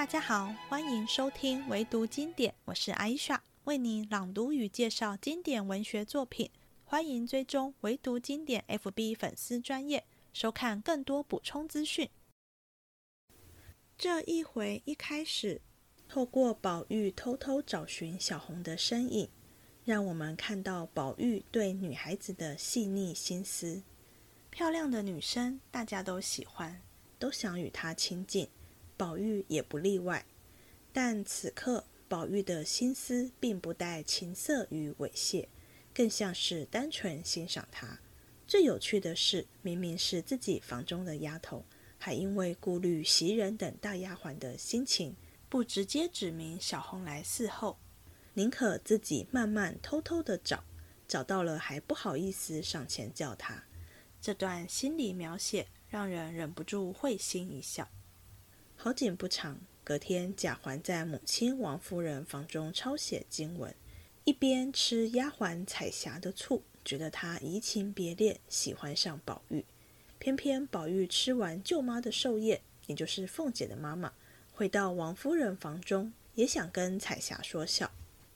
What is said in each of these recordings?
大家好，欢迎收听唯读经典，我是艾莎，为你朗读与介绍经典文学作品。欢迎追踪唯读经典 FB 粉丝专业，收看更多补充资讯。这一回一开始，透过宝玉偷偷找寻小红的身影，让我们看到宝玉对女孩子的细腻心思。漂亮的女生，大家都喜欢，都想与她亲近。宝玉也不例外，但此刻宝玉的心思并不带情色与猥亵，更像是单纯欣赏她。最有趣的是，明明是自己房中的丫头，还因为顾虑袭人等大丫鬟的心情，不直接指明小红来伺候，宁可自己慢慢偷偷的找，找到了还不好意思上前叫她。这段心理描写让人忍不住会心一笑。好景不长，隔天贾环在母亲王夫人房中抄写经文，一边吃丫鬟彩霞的醋，觉得她移情别恋，喜欢上宝玉。偏偏宝玉吃完舅妈的寿宴，也就是凤姐的妈妈，回到王夫人房中，也想跟彩霞说笑，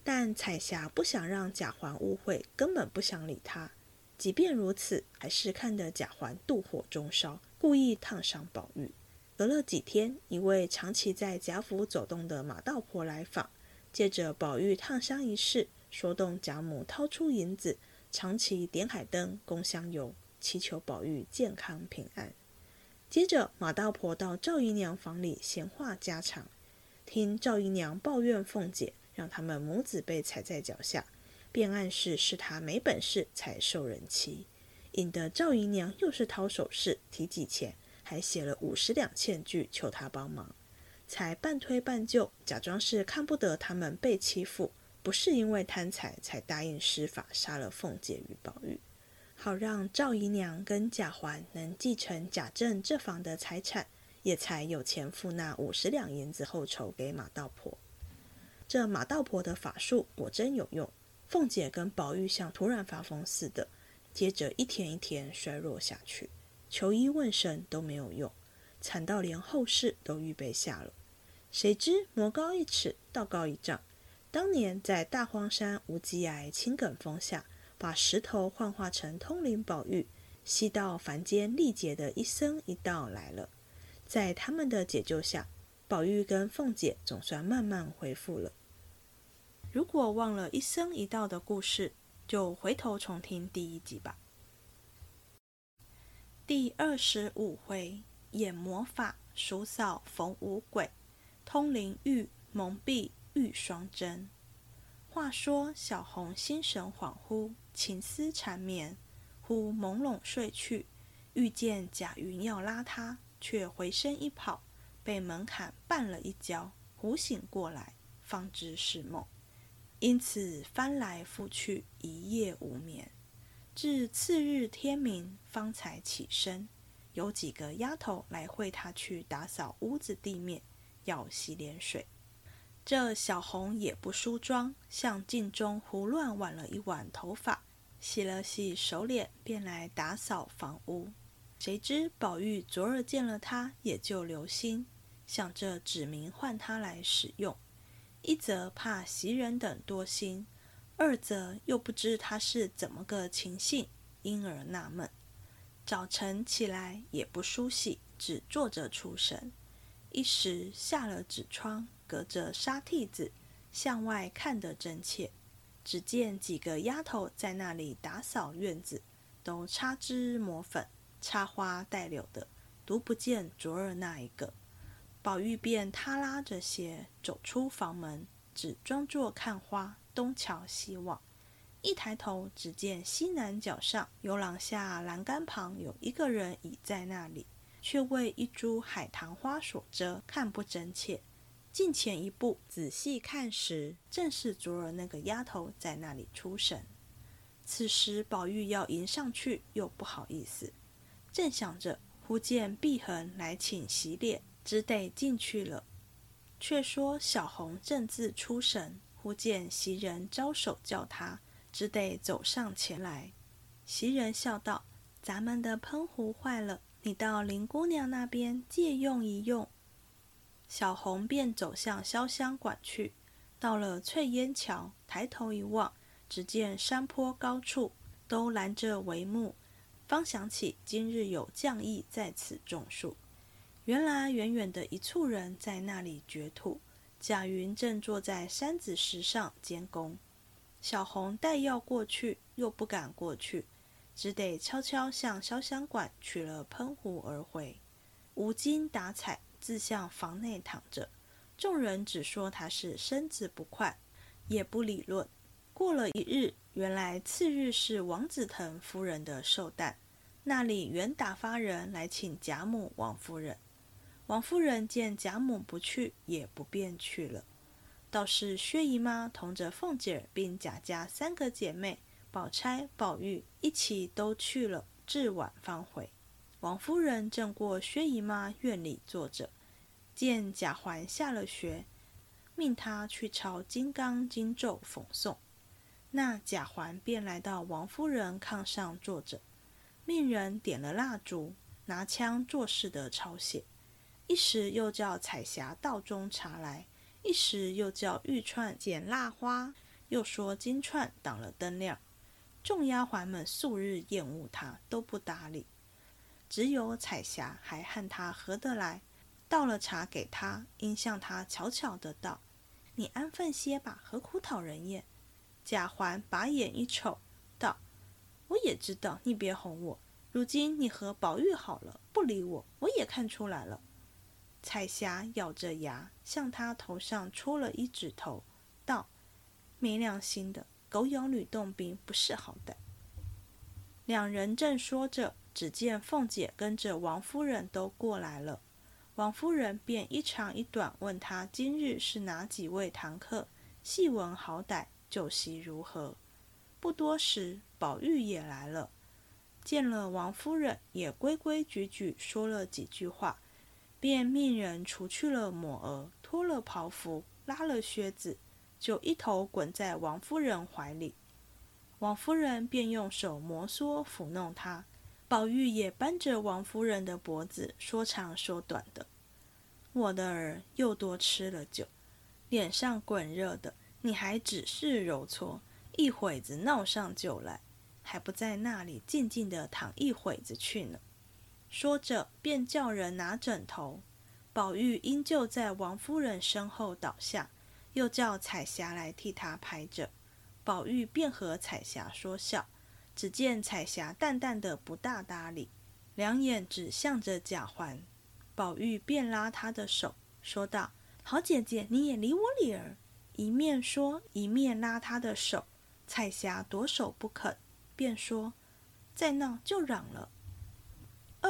但彩霞不想让贾环误会，根本不想理他。即便如此，还是看得贾环妒火中烧，故意烫伤宝玉。隔了几天，一位长期在贾府走动的马道婆来访，借着宝玉烫伤一事，说动贾母掏出银子，长期点海灯、供香油，祈求宝玉健康平安。接着，马道婆到赵姨娘房里闲话家常，听赵姨娘抱怨凤姐，让他们母子被踩在脚下，便暗示是她没本事才受人欺，引得赵姨娘又是掏首饰、提几钱。还写了五十两欠据，求他帮忙，才半推半就，假装是看不得他们被欺负，不是因为贪财才答应施法杀了凤姐与宝玉，好让赵姨娘跟贾环能继承贾政这房的财产，也才有钱付那五十两银子后酬给马道婆。这马道婆的法术果真有用，凤姐跟宝玉像突然发疯似的，接着一天一天衰弱下去。求医问神都没有用，惨到连后事都预备下了。谁知魔高一尺，道高一丈。当年在大荒山无稽崖青埂峰下，把石头幻化成通灵宝玉，吸到凡间历劫的一僧一道来了。在他们的解救下，宝玉跟凤姐总算慢慢恢复了。如果忘了一僧一道的故事，就回头重听第一集吧。第二十五回，演魔法，数扫逢五鬼，通灵玉蒙蔽玉双针。话说小红心神恍惚，情思缠绵，忽朦胧睡去，遇见贾云要拉她，却回身一跑，被门槛绊了一跤，忽醒过来，方知是梦，因此翻来覆去，一夜无眠。至次日天明，方才起身。有几个丫头来会他去打扫屋子地面，要洗脸水。这小红也不梳妆，向镜中胡乱挽了一挽头发，洗了洗手脸，便来打扫房屋。谁知宝玉昨日见了他，也就留心，想着指明唤他来使用。一则怕袭人等多心。二则又不知他是怎么个情性，因而纳闷。早晨起来也不梳洗，只坐着出神。一时下了纸窗，隔着纱屉子向外看得真切。只见几个丫头在那里打扫院子，都擦脂抹粉、插花带柳的，独不见昨儿那一个。宝玉便他拉着鞋走出房门，只装作看花。东瞧西望，一抬头，只见西南角上游廊下栏杆旁有一个人倚在那里，却为一株海棠花所遮，看不真切。近前一步，仔细看时，正是昨儿那个丫头在那里出神。此时宝玉要迎上去，又不好意思，正想着，忽见碧痕来请洗脸，只得进去了。却说小红正自出神。忽见袭人招手叫他，只得走上前来。袭人笑道：“咱们的喷壶坏了，你到林姑娘那边借用一用。”小红便走向潇湘馆去。到了翠烟桥，抬头一望，只见山坡高处都拦着帷幕，方想起今日有将役在此种树。原来远远的一簇人在那里掘土，贾云正坐在山子石上监工。小红待要过去，又不敢过去，只得悄悄向潇湘馆取了喷壶而回。无精打采，自向房内躺着。众人只说他是身子不快，也不理论。过了一日，原来次日是王子腾夫人的寿诞，那里原打发人来请贾母、王夫人。王夫人见贾母不去，也不便去了。倒是薛姨妈同着凤姐儿并贾家三个姐妹，宝钗、宝玉一起都去了，至晚方回。王夫人正过薛姨妈院里坐着，见贾环下了学，命他去抄金刚经咒讽诵。那贾环便来到王夫人炕上坐着，命人点了蜡烛，拿枪作势的抄写。一时又叫彩霞道中茶来，一时又叫玉串捡蜡花，又说金串挡了灯亮。众丫鬟们素日厌恶他，都不搭理，只有彩霞还和他合得来。倒了茶给他，应向他悄悄的道：“你安分些吧，何苦讨人厌？”贾环把眼一瞅，道：“我也知道，你别哄我。如今你和宝玉好了，不理我，我也看出来了。”彩霞咬着牙，向他头上戳了一指头，道：“没良心的，狗咬吕洞宾，不是好歹。”两人正说着，只见凤姐跟着王夫人都过来了。王夫人便一长一短问他今日是哪几位堂客，细问好歹，酒席如何。不多时，宝玉也来了，见了王夫人，也规规矩矩说了几句话。便命人除去了抹额，脱了袍服，拉了靴子，就一头滚在王夫人怀里。王夫人便用手摩挲抚弄他，宝玉也扳着王夫人的脖子，说长说短的。我的儿又多吃了酒，脸上滚热的，你还只是揉搓，一会子闹上酒来，还不在那里静静的躺一会子去呢。说着，便叫人拿枕头。宝玉因就在王夫人身后倒下，又叫彩霞来替他拍着。宝玉便和彩霞说笑，只见彩霞淡淡的不大搭理，两眼只向着贾环。宝玉便拉她的手，说道：“好姐姐，你也理我理儿。”一面说，一面拉她的手。彩霞夺手不肯，便说：“再闹就嚷了。”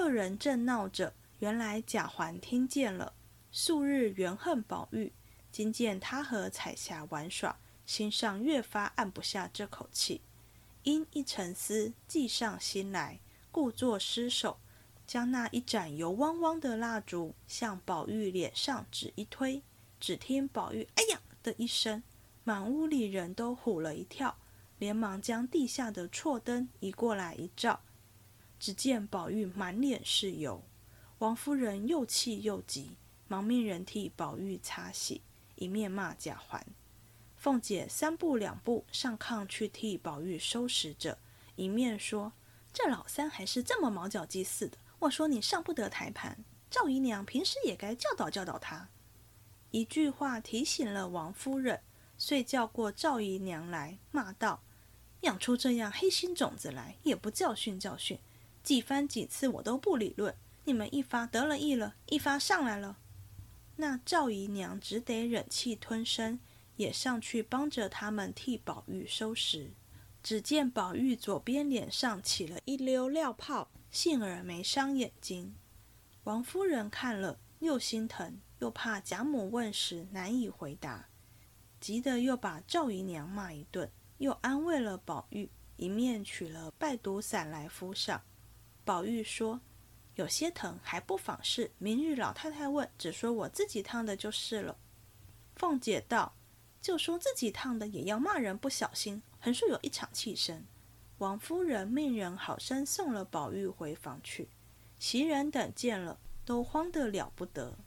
二人正闹着，原来贾环听见了，素日原恨宝玉，今见他和彩霞玩耍，心上越发按不下这口气。因一沉思，计上心来，故作失手，将那一盏油汪汪的蜡烛向宝玉脸上只一推，只听宝玉“哎呀”的一声，满屋里人都唬了一跳，连忙将地下的错灯移过来一照。只见宝玉满脸是油，王夫人又气又急，忙命人替宝玉擦洗，一面骂贾环。凤姐三步两步上炕去替宝玉收拾着，一面说：“这老三还是这么毛脚鸡似的。我说你上不得台盘，赵姨娘平时也该教导教导他。”一句话提醒了王夫人，遂叫过赵姨娘来，骂道：“养出这样黑心种子来，也不教训教训。”几番几次我都不理论，你们一发得了意了，一发上来了，那赵姨娘只得忍气吞声，也上去帮着他们替宝玉收拾。只见宝玉左边脸上起了一溜尿泡，幸而没伤眼睛。王夫人看了，又心疼，又怕贾母问时难以回答，急得又把赵姨娘骂一顿，又安慰了宝玉，一面取了败毒散来敷上。宝玉说：“有些疼，还不妨事。明日老太太问，只说我自己烫的就是了。”凤姐道：“就说自己烫的，也要骂人不小心，横竖有一场气声。”王夫人命人好生送了宝玉回房去。袭人等见了，都慌得了不得。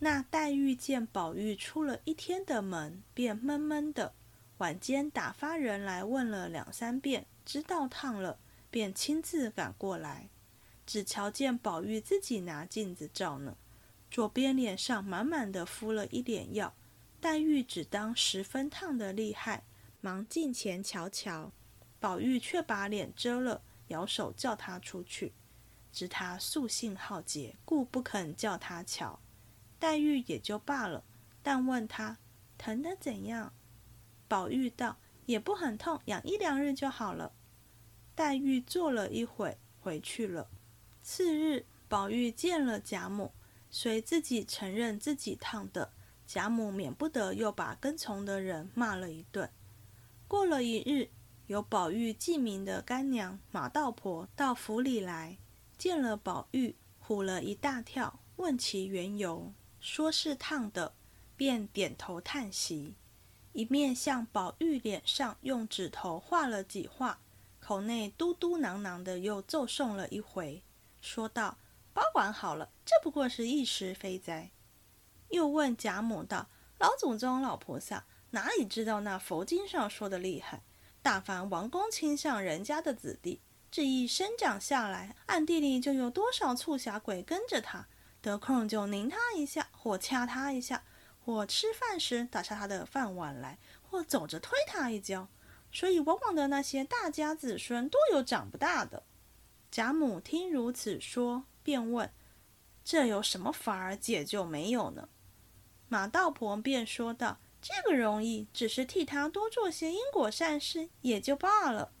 那黛玉见宝玉出了一天的门，便闷闷的。晚间打发人来问了两三遍，知道烫了，便亲自赶过来。只瞧见宝玉自己拿镜子照呢，左边脸上满满的敷了一脸药。黛玉只当十分烫的厉害，忙近前瞧瞧。宝玉却把脸遮了，摇手叫他出去。知他素性好洁，故不肯叫他瞧。黛玉也就罢了，但问他疼得怎样？宝玉道：“也不很痛，养一两日就好了。”黛玉坐了一会，回去了。次日，宝玉见了贾母，随自己承认自己烫的，贾母免不得又把跟从的人骂了一顿。过了一日，有宝玉记名的干娘马道婆到府里来。见了宝玉，唬了一大跳，问其缘由，说是烫的，便点头叹息，一面向宝玉脸上用指头画了几画，口内嘟嘟囔囔的又奏诵了一回，说道：“保管好了，这不过是一时非灾。”又问贾母道：“老祖宗、老菩萨哪里知道那佛经上说的厉害？大凡王公倾向人家的子弟。”这一生长下来，暗地里就有多少促狭鬼跟着他，得空就拧他一下，或掐他一下，或吃饭时打下他的饭碗来，或走着推他一跤。所以往往的那些大家子孙多有长不大的。贾母听如此说，便问：“这有什么法儿解救没有呢？”马道婆便说道：“这个容易，只是替他多做些因果善事，也就罢了。”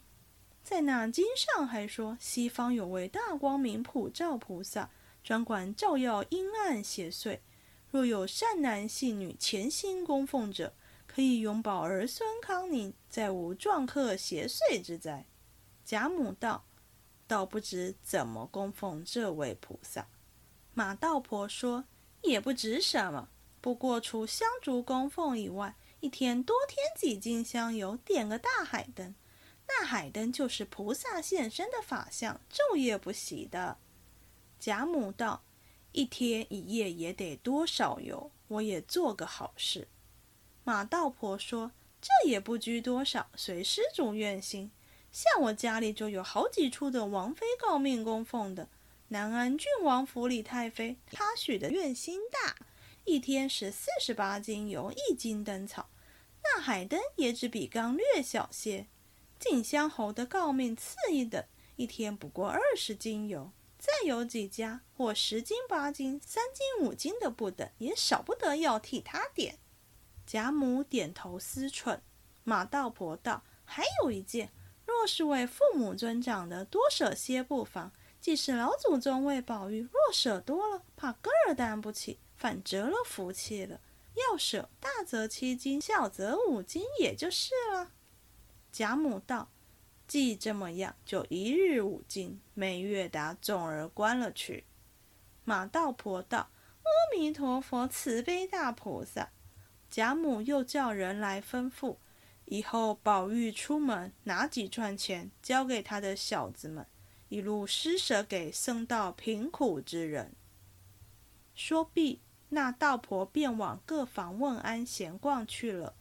在那经上还说，西方有位大光明普照菩萨，专管照耀阴暗邪祟。若有善男信女潜心供奉者，可以永保儿孙康宁，再无撞客邪祟之灾。贾母道：“倒不知怎么供奉这位菩萨。”马道婆说：“也不值什么，不过除香烛供奉以外，一天多添几斤香油，点个大海灯。”那海灯就是菩萨现身的法相，昼夜不熄的。贾母道：“一天一夜也得多少油？我也做个好事。”马道婆说：“这也不拘多少，随施主愿心。像我家里就有好几处的王妃诰命供奉的。南安郡王府里太妃，她许的愿心大，一天使四十八斤油，一斤灯草。那海灯也只比缸略小些。”静香侯的诰命次一等，一天不过二十斤油；再有几家或十斤八斤、三斤五斤的不等，也少不得要替他点。贾母点头思忖。马道婆道：“还有一件，若是为父母尊长的，多舍些不妨；即是老祖宗为宝玉，若舍多了，怕个儿担不起，反折了福气了。要舍，大则七斤，小则五斤，也就是了。”贾母道：“既这么样，就一日五斤，每月打总儿关了去。”马道婆道：“阿弥陀佛，慈悲大菩萨。”贾母又叫人来吩咐，以后宝玉出门拿几串钱交给他的小子们，一路施舍给僧道贫苦之人。说毕，那道婆便往各房问安闲逛去了。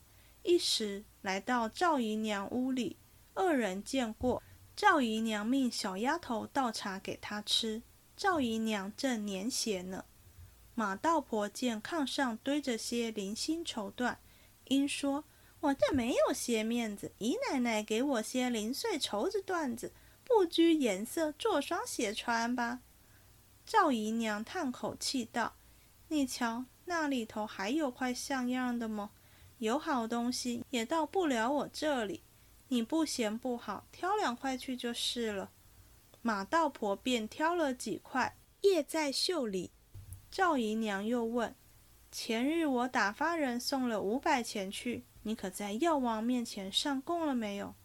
一时来到赵姨娘屋里，二人见过。赵姨娘命小丫头倒茶给她吃。赵姨娘正捻鞋呢。马道婆见炕上堆着些零星绸缎，因说：“我这没有些面子，姨奶奶给我些零碎绸子缎子，不拘颜色，做双鞋穿吧。”赵姨娘叹口气道：“你瞧，那里头还有块像样的么？”有好东西也到不了我这里，你不嫌不好，挑两块去就是了。马道婆便挑了几块，掖在袖里。赵姨娘又问：“前日我打发人送了五百钱去，你可在药王面前上供了没有？”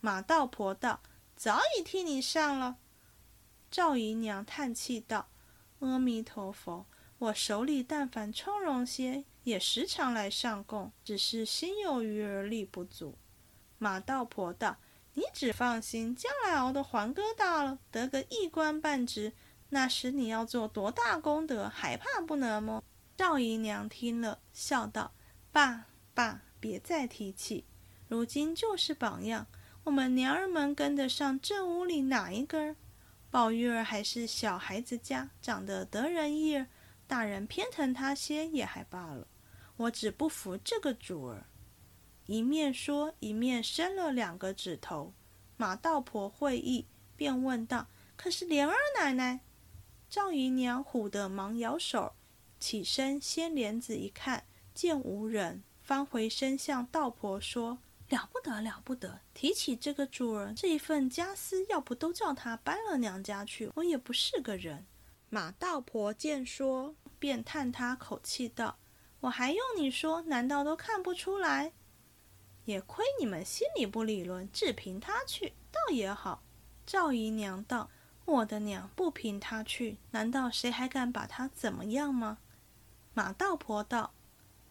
马道婆道：“早已替你上了。”赵姨娘叹气道：“阿弥陀佛，我手里但凡从容些。”也时常来上供，只是心有余而力不足。马道婆道：“你只放心，将来熬得还哥大了，得个一官半职，那时你要做多大功德，还怕不能么？”赵姨娘听了，笑道：“爸爸，别再提起。如今就是榜样，我们娘儿们跟得上这屋里哪一根？宝玉儿还是小孩子家，长得得人意儿，大人偏疼他些也还罢了。我只不服这个主儿。”一面说，一面伸了两个指头。马道婆会意，便问道：“可是莲儿奶奶？”赵姨娘唬得忙摇手，起身掀帘子一看，见无人，方回身向道婆说：“了不得，了不得！提起这个主人，这一份家私，要不都叫他搬了娘家去，我也不是个人。”马道婆见说，便叹他口气道：“我还用你说？难道都看不出来？”也亏你们心里不理论，只凭他去，倒也好。赵姨娘道：“我的娘不凭他去，难道谁还敢把他怎么样吗？”马道婆道：“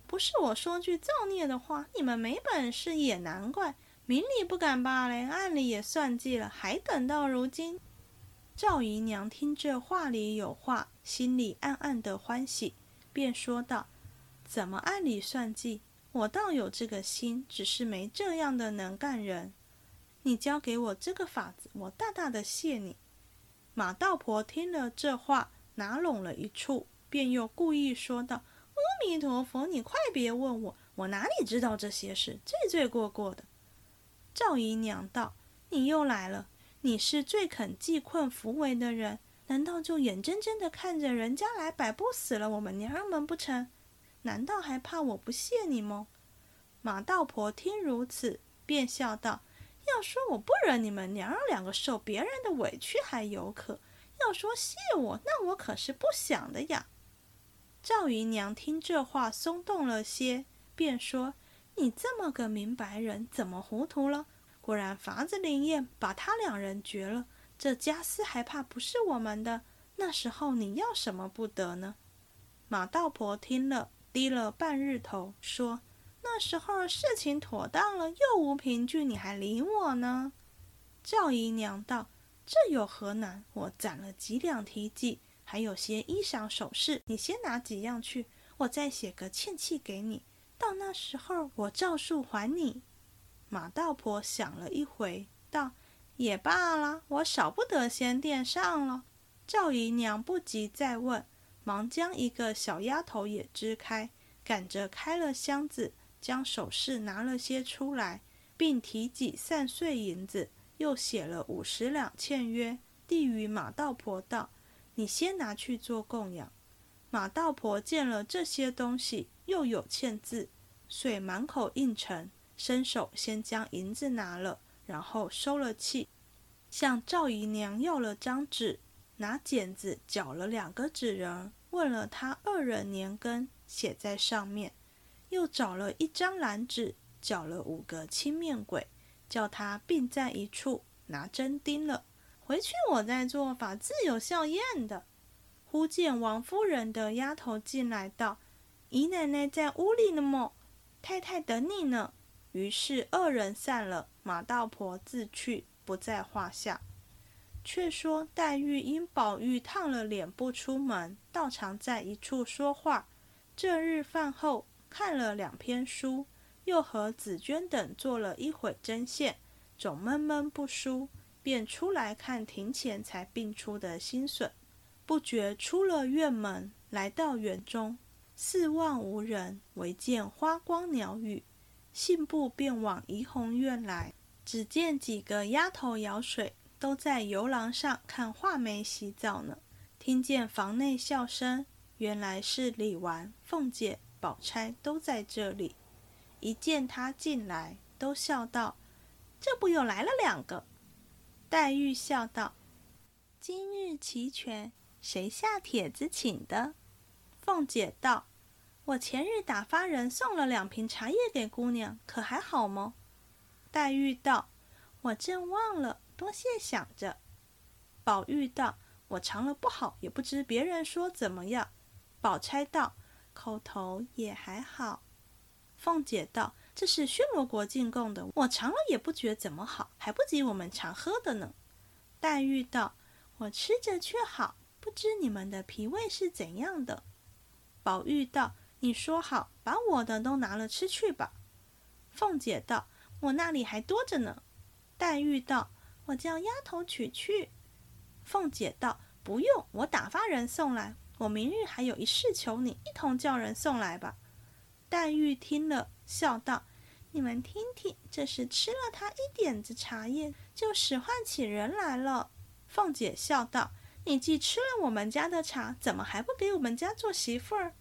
不是我说句造孽的话，你们没本事也难怪，明里不敢罢了，暗里也算计了，还等到如今。”赵姨娘听这话里有话，心里暗暗的欢喜，便说道：“怎么暗里算计？”我倒有这个心，只是没这样的能干人。你教给我这个法子，我大大的谢你。马道婆听了这话，拿拢了一处，便又故意说道：“阿弥陀佛，你快别问我，我哪里知道这些事，罪罪过过的。”赵姨娘道：“你又来了，你是最肯济困扶危的人，难道就眼睁睁的看着人家来摆布死了我们娘儿们不成？”难道还怕我不谢你吗？马道婆听如此，便笑道：“要说我不惹你们娘儿两个受别人的委屈还有可；要说谢我，那我可是不想的呀。”赵姨娘听这话松动了些，便说：“你这么个明白人，怎么糊涂了？果然法子灵验，把他两人绝了。这家私还怕不是我们的？那时候你要什么不得呢？”马道婆听了。低了半日头，说：“那时候事情妥当了，又无凭据，你还理我呢？”赵姨娘道：“这有何难？我攒了几两提记，还有些衣裳首饰，你先拿几样去，我再写个欠契给你。到那时候，我照数还你。”马道婆想了一回，道：“也罢了，我少不得先垫上了。”赵姨娘不急再问。忙将一个小丫头也支开，赶着开了箱子，将首饰拿了些出来，并提几散碎银子，又写了五十两欠约，递与马道婆道：“你先拿去做供养。”马道婆见了这些东西，又有欠字，遂满口应承，伸手先将银子拿了，然后收了气，向赵姨娘要了张纸。拿剪子绞了两个纸人，问了他二人年庚，写在上面。又找了一张蓝纸，绞了五个青面鬼，叫他并在一处，拿针钉了。回去我再做法，自有效验的。忽见王夫人的丫头进来道：“姨奶奶在屋里呢么？太太等你呢。”于是二人散了，马道婆自去，不在话下。却说黛玉因宝玉烫了脸不出门，倒常在一处说话。这日饭后看了两篇书，又和紫娟等做了一会针线，总闷闷不舒，便出来看庭前才病出的新笋。不觉出了院门，来到园中，四望无人，唯见花光鸟语，信步便往怡红院来，只见几个丫头舀水。都在游廊上看画眉洗澡呢，听见房内笑声，原来是李纨、凤姐、宝钗都在这里。一见他进来，都笑道：“这不又来了两个？”黛玉笑道：“今日齐全，谁下帖子请的？”凤姐道：“我前日打发人送了两瓶茶叶给姑娘，可还好么？”黛玉道：“我正忘了。”多谢想着，宝玉道：“我尝了不好，也不知别人说怎么样。”宝钗道：“口头也还好。”凤姐道：“这是宣罗国进贡的，我尝了也不觉怎么好，还不及我们常喝的呢。”黛玉道：“我吃着却好，不知你们的脾胃是怎样的。”宝玉道：“你说好，把我的都拿了吃去吧。”凤姐道：“我那里还多着呢。”黛玉道：“我叫丫头取去。”凤姐道：“不用，我打发人送来。我明日还有一事求你，一同叫人送来吧。”黛玉听了，笑道：“你们听听，这是吃了他一点子茶叶，就使唤起人来了。”凤姐笑道：“你既吃了我们家的茶，怎么还不给我们家做媳妇儿？”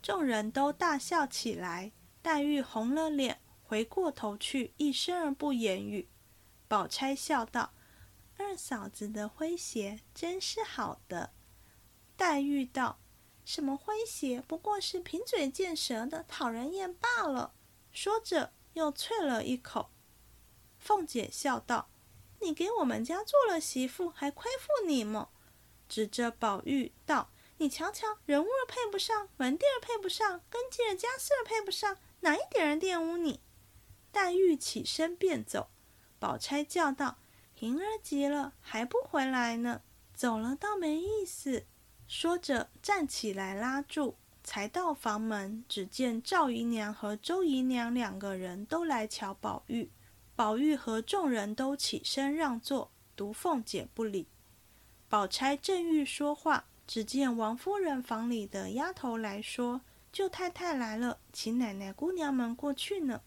众人都大笑起来。黛玉红了脸，回过头去，一声儿不言语。宝钗笑道：“二嫂子的诙谐真是好的。”黛玉道：“什么诙谐？不过是贫嘴贱舌的，讨人厌罢了。”说着，又啐了一口。凤姐笑道：“你给我们家做了媳妇，还亏负你么？”指着宝玉道：“你瞧瞧，人物配不上，门第儿配不上，根基儿家世儿配不上，哪一点儿玷污你？”黛玉起身便走。宝钗叫道：“平儿急了，还不回来呢？走了倒没意思。”说着站起来拉住，才到房门，只见赵姨娘和周姨娘两个人都来瞧宝玉。宝玉和众人都起身让座，独凤姐不理。宝钗正欲说话，只见王夫人房里的丫头来说：“舅太太来了，请奶奶姑娘们过去呢。”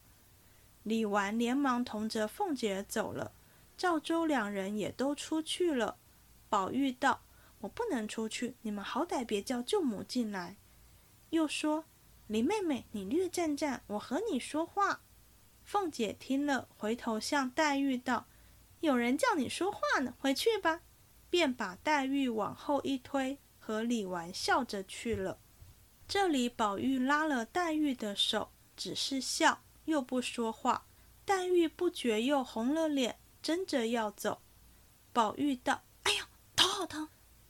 李纨连忙同着凤姐走了，赵周两人也都出去了。宝玉道：“我不能出去，你们好歹别叫舅母进来。”又说：“林妹妹，你略站站，我和你说话。”凤姐听了，回头向黛玉道：“有人叫你说话呢，回去吧。”便把黛玉往后一推，和李纨笑着去了。这里宝玉拉了黛玉的手，只是笑。又不说话，黛玉不觉又红了脸，争着要走。宝玉道：“哎呀，头好疼！”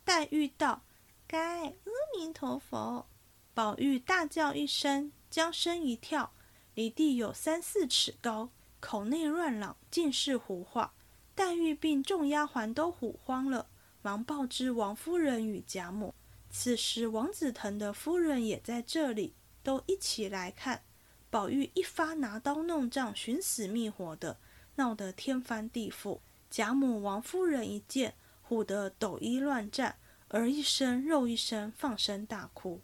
黛玉道：“该，阿弥陀佛。”宝玉大叫一声，将身一跳，离地有三四尺高，口内乱嚷，尽是胡话。黛玉并众丫鬟都唬慌了，忙报知王夫人与贾母。此时王子腾的夫人也在这里，都一起来看。宝玉一发拿刀弄杖，寻死觅活的，闹得天翻地覆。贾母、王夫人一见，唬得抖衣乱战，而一声，肉一声，放声大哭。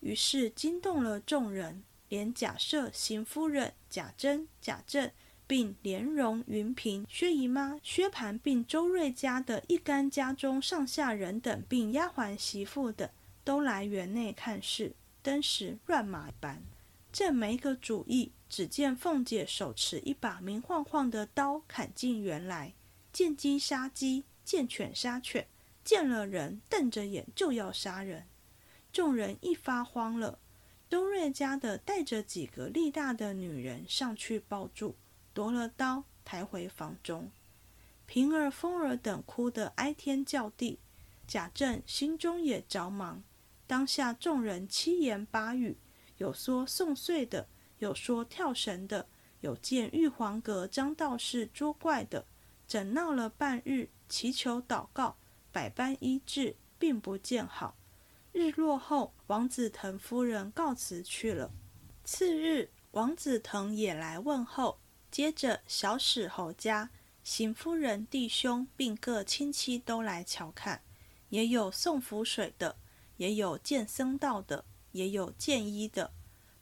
于是惊动了众人，连贾赦、邢夫人、贾珍、贾政，并莲蓉、云平、薛姨妈、薛蟠，并周瑞家的一干家中上下人等，并丫鬟媳妇等，都来园内看事，登时乱麻一般。正没个主意，只见凤姐手持一把明晃晃的刀，砍进园来，见鸡杀鸡，见犬杀犬，见了人瞪着眼就要杀人。众人一发慌了，周瑞家的带着几个力大的女人上去抱住，夺了刀，抬回房中。平儿、凤儿等哭得哀天叫地，贾政心中也着忙，当下众人七言八语。有说送岁的，有说跳绳的，有见玉皇阁张道士捉怪的，整闹了半日，祈求祷告，百般医治，并不见好。日落后，王子腾夫人告辞去了。次日，王子腾也来问候，接着小史侯家、邢夫人弟兄，并各亲戚都来瞧看，也有送符水的，也有见僧道的。也有见医的，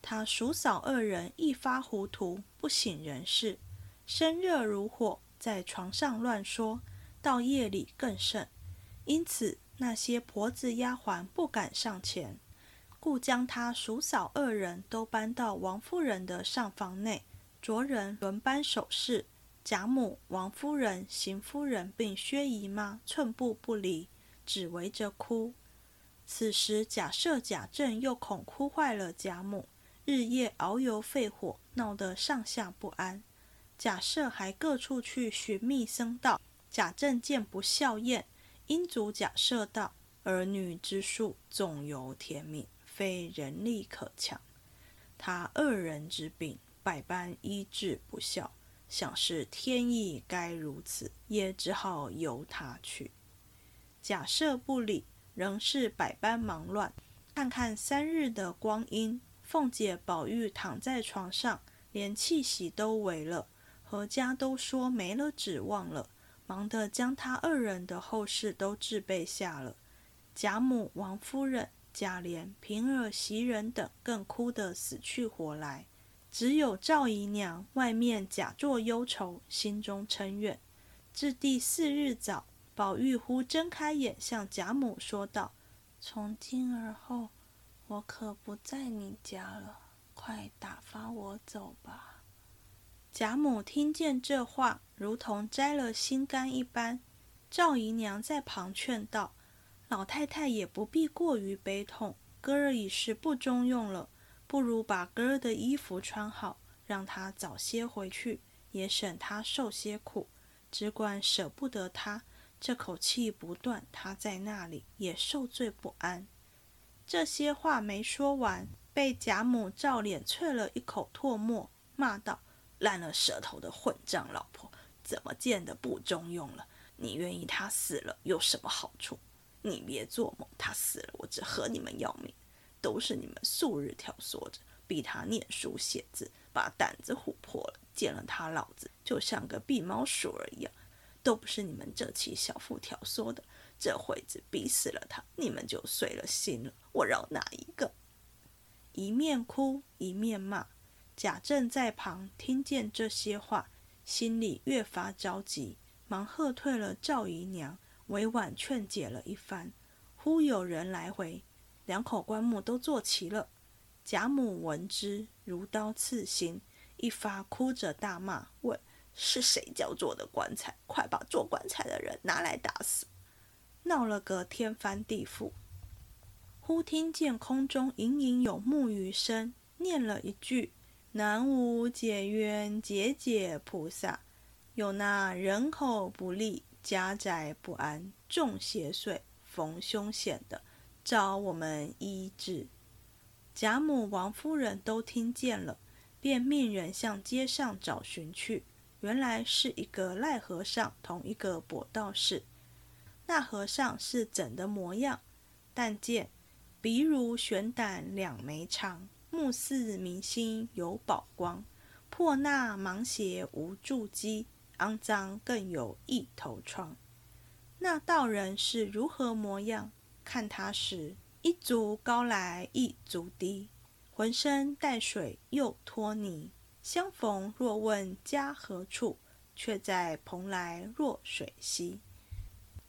他叔嫂二人一发糊涂，不省人事，身热如火，在床上乱说，到夜里更甚。因此那些婆子丫鬟不敢上前，故将他叔嫂二人都搬到王夫人的上房内，着人轮班守事。贾母、王夫人、邢夫人并薛姨妈寸步不离，只围着哭。此时，贾赦、贾政又恐哭坏了贾母，日夜熬油肺火，闹得上下不安。贾赦还各处去寻觅僧道，贾政见不效验，因嘱贾赦道：“儿女之术总由天命，非人力可强。他二人之病，百般医治不效，想是天意该如此，也只好由他去。”贾赦不理。仍是百般忙乱，看看三日的光阴，凤姐、宝玉躺在床上，连气息都萎了，何家都说没了指望了，忙得将他二人的后事都置备下了。贾母、王夫人、贾琏、平儿、袭人等更哭得死去活来，只有赵姨娘外面假作忧愁，心中嗔怨。至第四日早，宝玉忽睁开眼，向贾母说道。从今而后，我可不在你家了，快打发我走吧。贾母听见这话，如同摘了心肝一般。赵姨娘在旁劝道：“老太太也不必过于悲痛，哥儿已是不中用了，不如把哥儿的衣服穿好，让他早些回去，也省他受些苦。只管舍不得他。”这口气不断，他在那里也受罪不安。这些话没说完，被贾母照脸啐了一口唾沫，骂道：“烂了舌头的混账老婆，怎么见得不中用了？你愿意他死了有什么好处？你别做梦，他死了我只和你们要命。都是你们素日挑唆着，逼他念书写字，把胆子唬破了。见了他老子就像个避猫鼠儿一样。”都不是你们这起小妇挑唆的，这会子逼死了他，你们就碎了心了。我饶哪一个？一面哭一面骂。贾政在旁听见这些话，心里越发着急，忙喝退了赵姨娘，委婉劝解了一番。忽有人来回，两口棺木都做齐了。贾母闻之，如刀刺心，一发哭着大骂，问。是谁叫做的棺材？快把做棺材的人拿来打死！闹了个天翻地覆。忽听见空中隐隐有木鱼声，念了一句：“南无解冤解解菩萨。”有那人口不利、家宅不安、中邪祟、逢凶险的，找我们医治。贾母、王夫人都听见了，便命人向街上找寻去。原来是一个赖和尚同一个跛道士。那和尚是怎的模样？但见鼻如悬胆两眉长，目似明星有宝光，破那芒鞋无柱基，肮脏更有一头疮。那道人是如何模样？看他时，一足高来一足低，浑身带水又脱泥。相逢若问家何处，却在蓬莱若水西。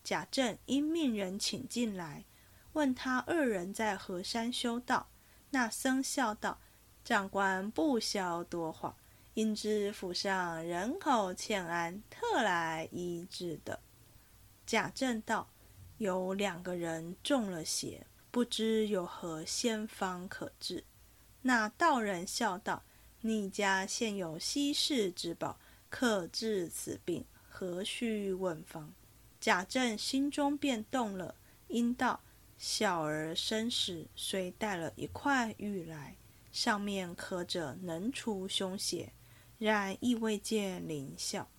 贾政因命人请进来，问他二人在何山修道。那僧笑道：“长官不消多话，因知府上人口欠安，特来医治的。”贾政道：“有两个人中了邪，不知有何仙方可治。”那道人笑道。你家现有稀世之宝，可治此病，何须问方？贾政心中便动了，应道：“小儿生时虽带了一块玉来，上面刻着能除凶邪，然亦未见灵效。”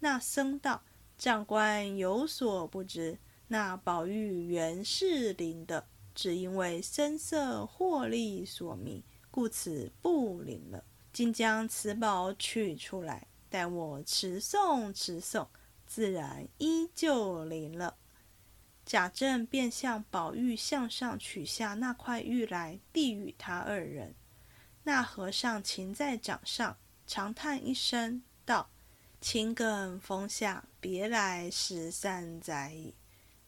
那僧道：“长官有所不知，那宝玉原是灵的，只因为声色获利所迷，故此不灵了。”竟将此宝取出来，待我持诵持诵，自然依旧灵了。贾政便向宝玉向上取下那块玉来，递与他二人。那和尚擒在掌上，长叹一声，道：“青埂峰下，别来十三载矣。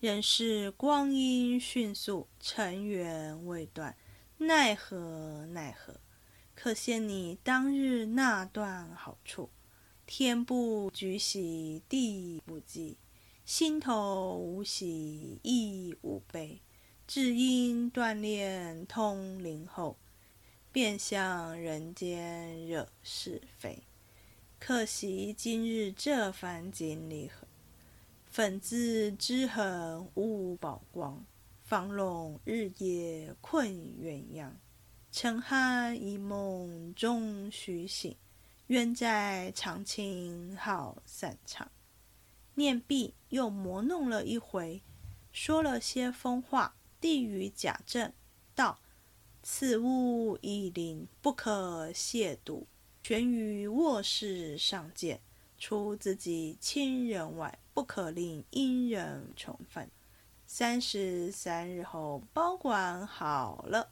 仍是光阴迅速，尘缘未断，奈何奈何！”可羡你当日那段好处，天不举喜，地不忌，心头无喜亦无悲，只因锻炼通灵后，便向人间惹是非。可惜今日这番经历，粉字之痕无宝光，方容日夜困鸳鸯。沉酣一梦终须醒，愿在长青好散场。念毕，又磨弄了一回，说了些疯话，递与贾政。道：“此物一灵，不可亵渎。悬于卧室上见，除自己亲人外，不可令阴人重犯。”三十三日后，保管好了。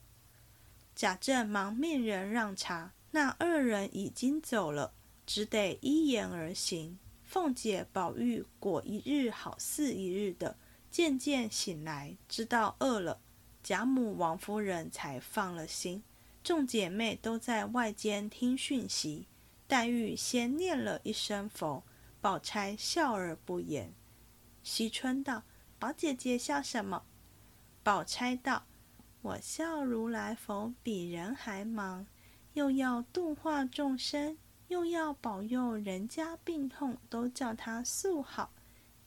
贾政忙命人让茶，那二人已经走了，只得依言而行。凤姐、宝玉果一日好似一日的，渐渐醒来，知道饿了。贾母、王夫人才放了心。众姐妹都在外间听讯息。黛玉先念了一声佛，宝钗笑而不言。惜春道：“宝姐姐笑什么？”宝钗道：“我笑如来佛比人还忙，又要度化众生。”又要保佑人家病痛都叫他素好，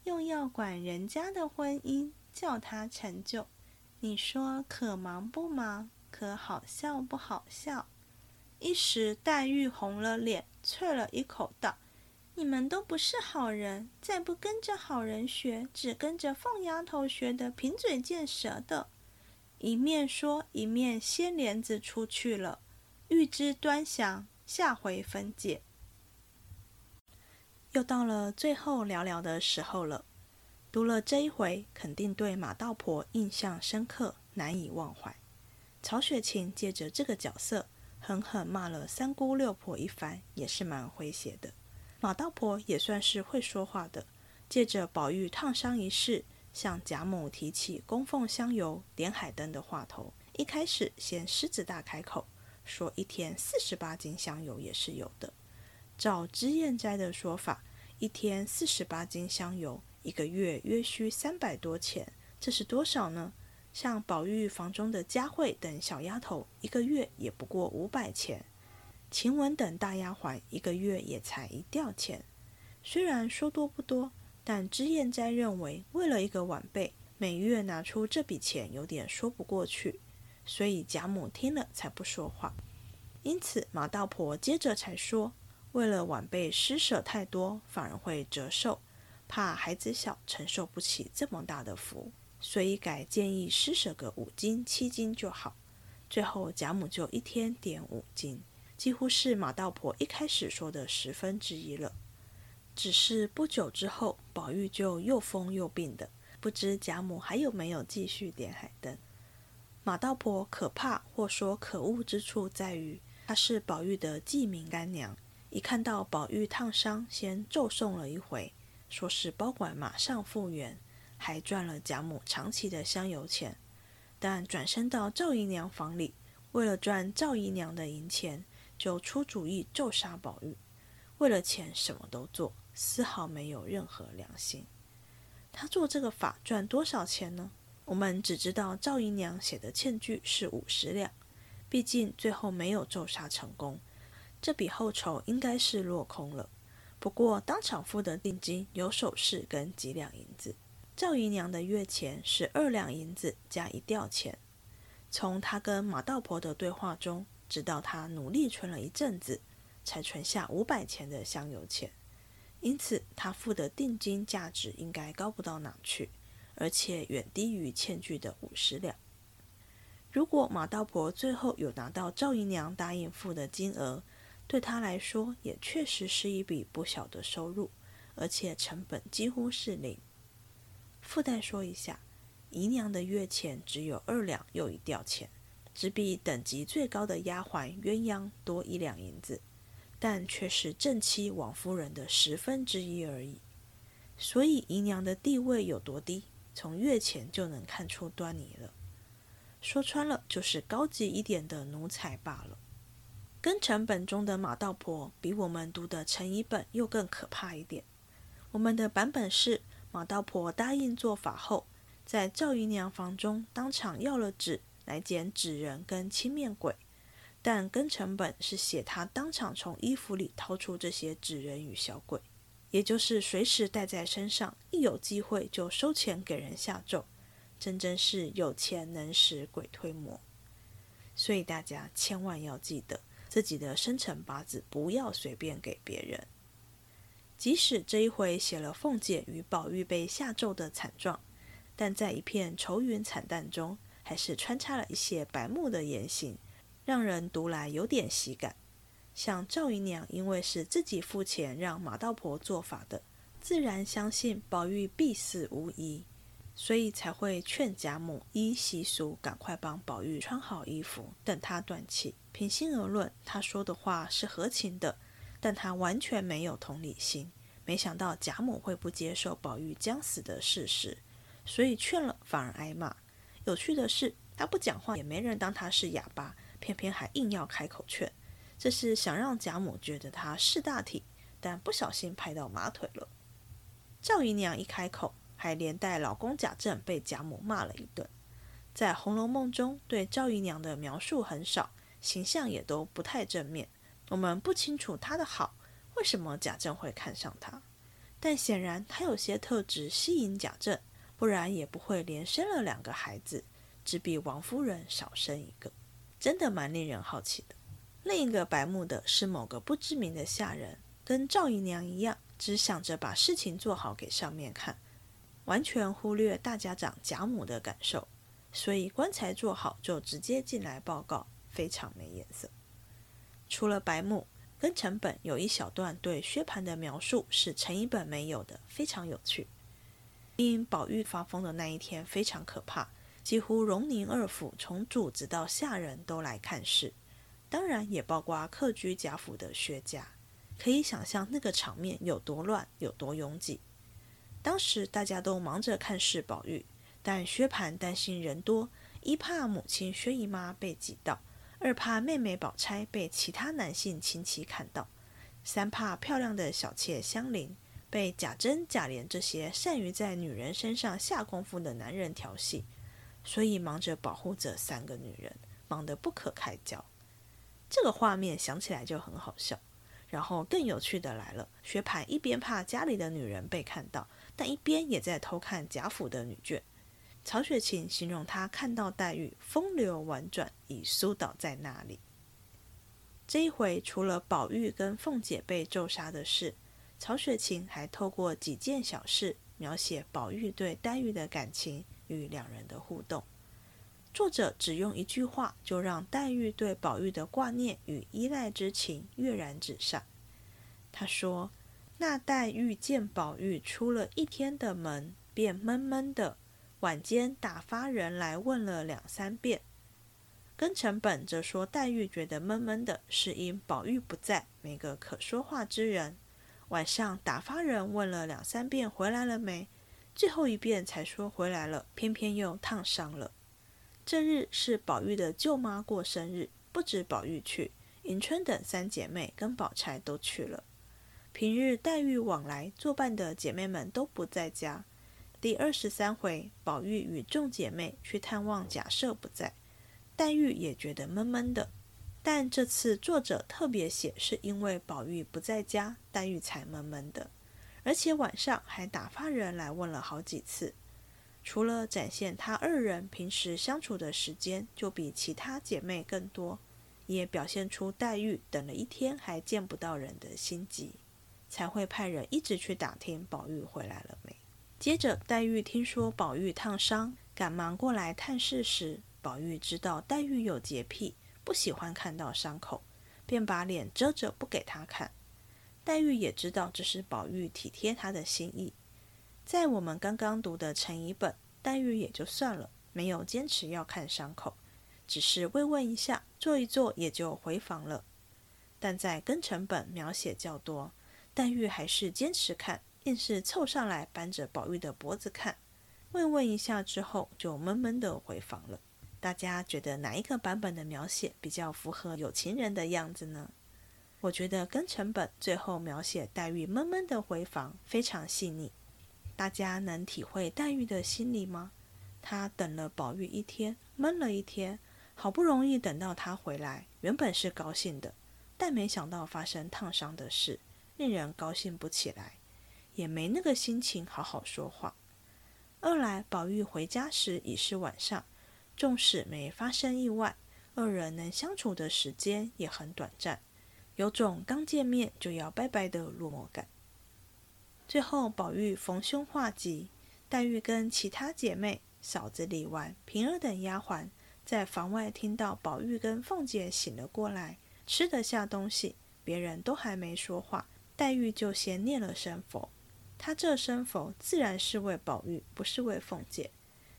又要管人家的婚姻叫他成就，你说可忙不忙？可好笑不好笑？一时黛玉红了脸，啐了一口道：“你们都不是好人，再不跟着好人学，只跟着凤丫头学的，贫嘴贱舌的。”一面说，一面掀帘子出去了。欲知端详。下回分解。又到了最后聊聊的时候了。读了这一回，肯定对马道婆印象深刻，难以忘怀。曹雪芹借着这个角色，狠狠骂了三姑六婆一番，也是蛮诙谐的。马道婆也算是会说话的，借着宝玉烫伤一事，向贾母提起供奉香油、点海灯的话头。一开始先狮子大开口。说一天四十八斤香油也是有的。照脂砚斋的说法，一天四十八斤香油，一个月约需三百多钱。这是多少呢？像宝玉房中的佳慧等小丫头，一个月也不过五百钱；晴雯等大丫鬟，一个月也才一吊钱。虽然说多不多，但脂砚斋认为，为了一个晚辈，每月拿出这笔钱，有点说不过去。所以贾母听了才不说话，因此马道婆接着才说：“为了晚辈施舍太多，反而会折寿，怕孩子小承受不起这么大的福，所以改建议施舍个五斤七斤就好。”最后贾母就一天点五斤，几乎是马道婆一开始说的十分之一了。只是不久之后，宝玉就又疯又病的，不知贾母还有没有继续点海灯。马道婆可怕或说可恶之处在于，她是宝玉的记名干娘，一看到宝玉烫伤，先咒送了一回，说是包管马上复原，还赚了贾母长期的香油钱。但转身到赵姨娘房里，为了赚赵姨娘的银钱，就出主意咒杀宝玉。为了钱什么都做，丝毫没有任何良心。他做这个法赚多少钱呢？我们只知道赵姨娘写的欠据是五十两，毕竟最后没有咒杀成功，这笔后酬应该是落空了。不过当场付的定金有首饰跟几两银子，赵姨娘的月钱是二两银子加一吊钱。从她跟马道婆的对话中，知道她努力存了一阵子，才存下五百钱的香油钱，因此她付的定金价值应该高不到哪去。而且远低于欠据的五十两。如果马道婆最后有拿到赵姨娘答应付的金额，对她来说也确实是一笔不小的收入，而且成本几乎是零。附带说一下，姨娘的月钱只有二两又一吊钱，只比等级最高的丫鬟鸳鸯多一两银子，但却是正妻王夫人的十分之一而已。所以姨娘的地位有多低？从月前就能看出端倪了，说穿了就是高级一点的奴才罢了。跟成本中的马道婆比，我们读的陈乙本又更可怕一点。我们的版本是马道婆答应做法后，在赵姨娘房中当场要了纸来剪纸人跟青面鬼，但跟成本是写她当场从衣服里掏出这些纸人与小鬼。也就是随时带在身上，一有机会就收钱给人下咒，真真是有钱能使鬼推磨。所以大家千万要记得，自己的生辰八字不要随便给别人。即使这一回写了凤姐与宝玉被下咒的惨状，但在一片愁云惨淡中，还是穿插了一些白目的言行，让人读来有点喜感。像赵姨娘，因为是自己付钱让马道婆做法的，自然相信宝玉必死无疑，所以才会劝贾母依习俗赶快帮宝玉穿好衣服，等他断气。平心而论，他说的话是合情的，但他完全没有同理心。没想到贾母会不接受宝玉将死的事实，所以劝了反而挨骂。有趣的是，他不讲话也没人当他是哑巴，偏偏还硬要开口劝，这是想让贾母觉得他是大体，但不小心拍到马腿了。赵姨娘一开口，还连带老公贾政被贾母骂了一顿。在《红楼梦》中，对赵姨娘的描述很少，形象也都不太正面，我们不清楚她的好，为什么贾政会看上她？但显然她有些特质吸引贾政。不然也不会连生了两个孩子，只比王夫人少生一个，真的蛮令人好奇的。另一个白目的是某个不知名的下人，跟赵姨娘一样，只想着把事情做好给上面看，完全忽略大家长贾母的感受，所以棺材做好就直接进来报告，非常没眼色。除了白目，跟成本有一小段对薛蟠的描述是陈一本没有的，非常有趣。因宝玉发疯的那一天非常可怕，几乎荣宁二府从主子到下人都来看事，当然也包括客居贾府的薛家。可以想象那个场面有多乱，有多拥挤。当时大家都忙着看事宝玉，但薛蟠担心人多，一怕母亲薛姨妈被挤到，二怕妹妹宝钗被其他男性亲戚看到，三怕漂亮的小妾香菱。被贾珍、贾琏这些善于在女人身上下功夫的男人调戏，所以忙着保护这三个女人，忙得不可开交。这个画面想起来就很好笑。然后更有趣的来了，薛蟠一边怕家里的女人被看到，但一边也在偷看贾府的女眷。曹雪芹形容他看到黛玉风流婉转，已苏倒在那里。这一回除了宝玉跟凤姐被咒杀的事。曹雪芹还透过几件小事描写宝玉对黛玉的感情与两人的互动。作者只用一句话就让黛玉对宝玉的挂念与依赖之情跃然纸上。他说：“那黛玉见宝玉出了一天的门，便闷闷的，晚间打发人来问了两三遍。”跟成本则说黛玉觉得闷闷的，是因宝玉不在，没个可说话之人。晚上打发人问了两三遍回来了没，最后一遍才说回来了，偏偏又烫伤了。这日是宝玉的舅妈过生日，不止宝玉去，迎春等三姐妹跟宝钗都去了。平日黛玉往来作伴的姐妹们都不在家。第二十三回，宝玉与众姐妹去探望贾赦不在，黛玉也觉得闷闷的。但这次作者特别写，是因为宝玉不在家，黛玉才闷闷的，而且晚上还打发人来问了好几次。除了展现他二人平时相处的时间就比其他姐妹更多，也表现出黛玉等了一天还见不到人的心急，才会派人一直去打听宝玉回来了没。接着，黛玉听说宝玉烫伤，赶忙过来探视时，宝玉知道黛玉有洁癖。不喜欢看到伤口，便把脸遮着不给她看。黛玉也知道这是宝玉体贴她的心意。在我们刚刚读的陈乙本，黛玉也就算了，没有坚持要看伤口，只是慰问一下，坐一坐也就回房了。但在庚辰本描写较多，黛玉还是坚持看，硬是凑上来扳着宝玉的脖子看，慰问一下之后，就闷闷的回房了。大家觉得哪一个版本的描写比较符合有情人的样子呢？我觉得庚辰本最后描写黛玉闷闷的回房非常细腻。大家能体会黛玉的心理吗？她等了宝玉一天，闷了一天，好不容易等到他回来，原本是高兴的，但没想到发生烫伤的事，令人高兴不起来，也没那个心情好好说话。二来，宝玉回家时已是晚上。纵使没发生意外，二人能相处的时间也很短暂，有种刚见面就要拜拜的落寞感。最后，宝玉逢凶化吉，黛玉跟其他姐妹嫂子李纨、平儿等丫鬟在房外听到宝玉跟凤姐醒了过来，吃得下东西，别人都还没说话，黛玉就先念了声佛。她这声佛自然是为宝玉，不是为凤姐。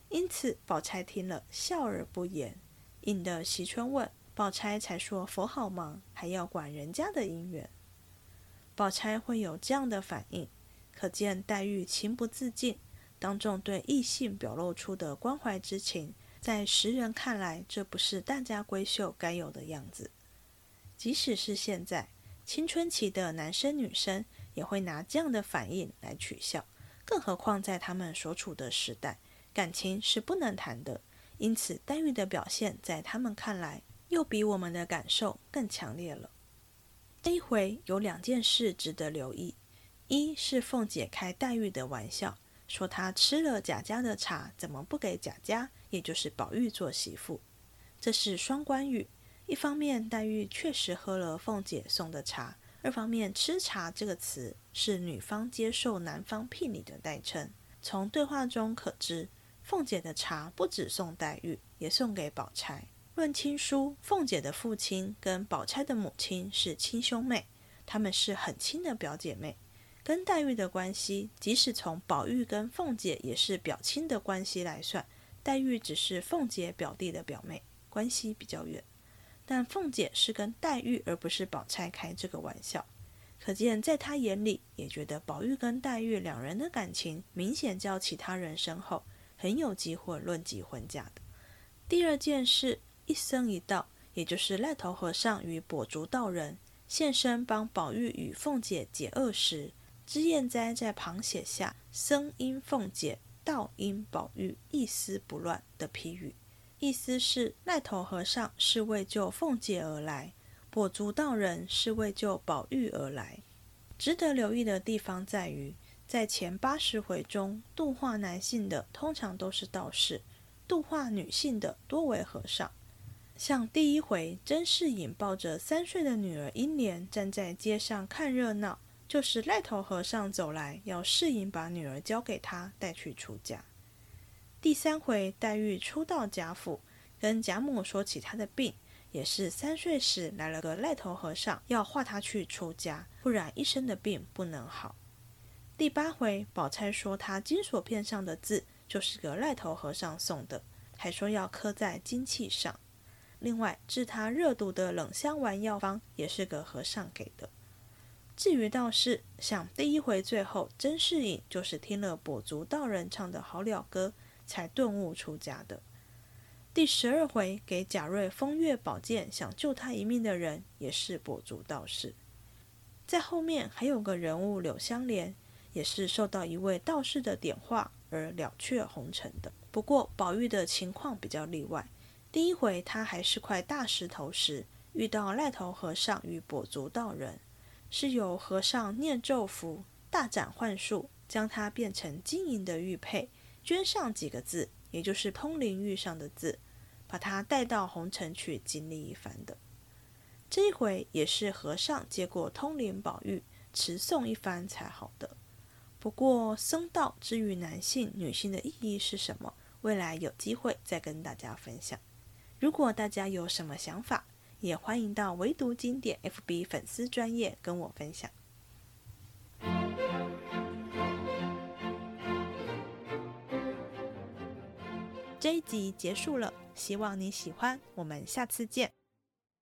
因此，宝钗听了笑而不言，引得惜春问宝钗，才说佛好忙，还要管人家的姻缘。宝钗会有这样的反应，可见黛玉情不自禁，当众对异性表露出的关怀之情，在时人看来，这不是大家闺秀该有的样子。即使是现在，青春期的男生女生也会拿这样的反应来取笑，更何况在他们所处的时代。感情是不能谈的，因此黛玉的表现在他们看来，又比我们的感受更强烈了。这一回有两件事值得留意：一是凤姐开黛玉的玩笑，说她吃了贾家的茶，怎么不给贾家，也就是宝玉做媳妇？这是双关语。一方面，黛玉确实喝了凤姐送的茶；二方面，“吃茶”这个词是女方接受男方聘礼的代称。从对话中可知。凤姐的茶不止送黛玉，也送给宝钗。论亲疏，凤姐的父亲跟宝钗的母亲是亲兄妹，他们是很亲的表姐妹。跟黛玉的关系，即使从宝玉跟凤姐也是表亲的关系来算，黛玉只是凤姐表弟的表妹，关系比较远。但凤姐是跟黛玉而不是宝钗开这个玩笑，可见在她眼里，也觉得宝玉跟黛玉两人的感情明显较其他人深厚。很有机会论及婚嫁的。第二件事，一僧一道，也就是赖头和尚与跛足道人现身帮宝玉与凤姐解厄时，脂砚斋在旁写下“僧因凤姐，道因宝玉，一丝不乱”的批语，意思是那头和尚是为救凤姐而来，跛足道人是为救宝玉而来。值得留意的地方在于。在前八十回中，度化男性的通常都是道士，度化女性的多为和尚。像第一回，甄士隐抱着三岁的女儿英莲站在街上看热闹，就是赖头和尚走来要士隐把女儿交给他，带去出家。第三回，黛玉初到贾府，跟贾母说起她的病，也是三岁时来了个赖头和尚，要化她去出家，不然一生的病不能好。第八回，宝钗说她金锁片上的字就是个赖头和尚送的，还说要刻在金器上。另外，治她热毒的冷香丸药方也是个和尚给的。至于道士，像第一回最后，甄士隐就是听了跛足道人唱的好了歌，才顿悟出家的。第十二回给贾瑞风月宝剑，想救他一命的人也是跛足道士。在后面还有个人物柳香莲。也是受到一位道士的点化而了却红尘的。不过宝玉的情况比较例外。第一回他还是块大石头时，遇到赖头和尚与跛足道人，是由和尚念咒符，大展幻术，将它变成金银的玉佩，镌上几个字，也就是通灵玉上的字，把它带到红尘去经历一番的。这一回也是和尚接过通灵宝玉，持诵一番才好的。不过，僧道之于男性、女性的意义是什么？未来有机会再跟大家分享。如果大家有什么想法，也欢迎到唯独经典 FB 粉丝专业跟我分享。这一集结束了，希望你喜欢，我们下次见。